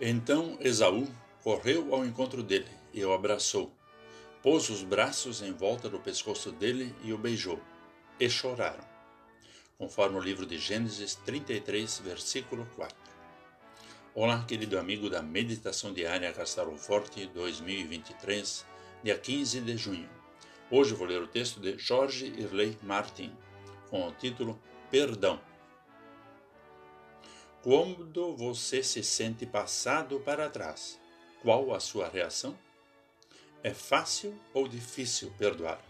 Então Esaú correu ao encontro dele e o abraçou. Pôs os braços em volta do pescoço dele e o beijou. E choraram. Conforme o livro de Gênesis 33, versículo 4. Olá, querido amigo da Meditação Diária Castelo Forte 2023, dia 15 de junho. Hoje vou ler o texto de Jorge Irley Martin, com o título Perdão. Quando você se sente passado para trás, qual a sua reação? É fácil ou difícil perdoar?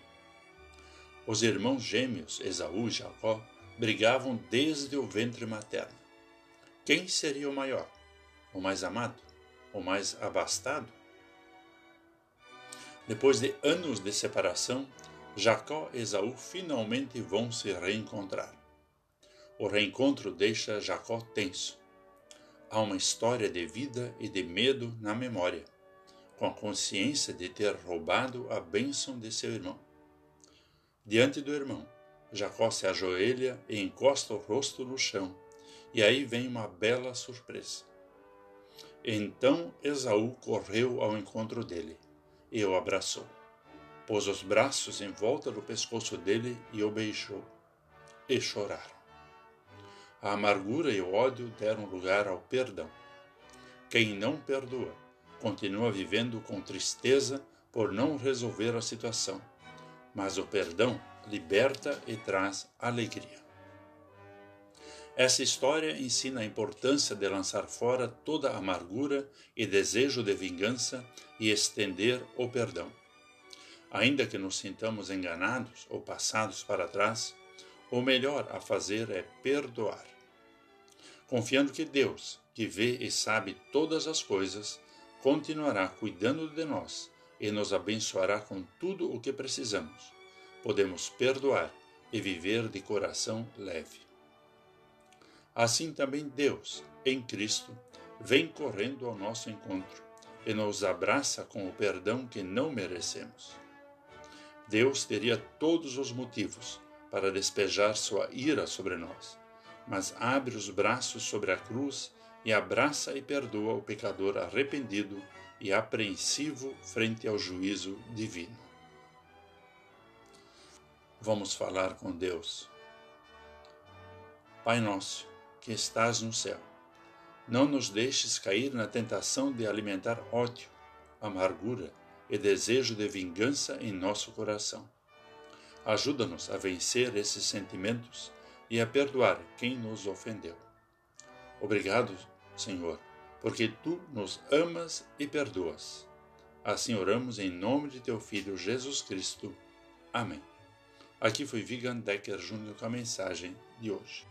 Os irmãos gêmeos Esaú e Jacó brigavam desde o ventre materno. Quem seria o maior? O mais amado? O mais abastado? Depois de anos de separação, Jacó e Esaú finalmente vão se reencontrar. O reencontro deixa Jacó tenso. Há uma história de vida e de medo na memória, com a consciência de ter roubado a bênção de seu irmão. Diante do irmão, Jacó se ajoelha e encosta o rosto no chão, e aí vem uma bela surpresa. Então Esaú correu ao encontro dele e o abraçou. Pôs os braços em volta do pescoço dele e o beijou. E choraram. A amargura e o ódio deram lugar ao perdão. Quem não perdoa continua vivendo com tristeza por não resolver a situação, mas o perdão liberta e traz alegria. Essa história ensina a importância de lançar fora toda amargura e desejo de vingança e estender o perdão. Ainda que nos sintamos enganados ou passados para trás, o melhor a fazer é perdoar. Confiando que Deus, que vê e sabe todas as coisas, continuará cuidando de nós e nos abençoará com tudo o que precisamos. Podemos perdoar e viver de coração leve. Assim também Deus, em Cristo, vem correndo ao nosso encontro e nos abraça com o perdão que não merecemos. Deus teria todos os motivos para despejar sua ira sobre nós, mas abre os braços sobre a cruz e abraça e perdoa o pecador arrependido e apreensivo frente ao juízo divino. Vamos falar com Deus. Pai nosso, que estás no céu, não nos deixes cair na tentação de alimentar ódio, amargura e desejo de vingança em nosso coração. Ajuda-nos a vencer esses sentimentos e a perdoar quem nos ofendeu. Obrigado, Senhor, porque tu nos amas e perdoas. Assim oramos em nome de teu Filho Jesus Cristo. Amém. Aqui foi Vigan Decker Júnior com a mensagem de hoje.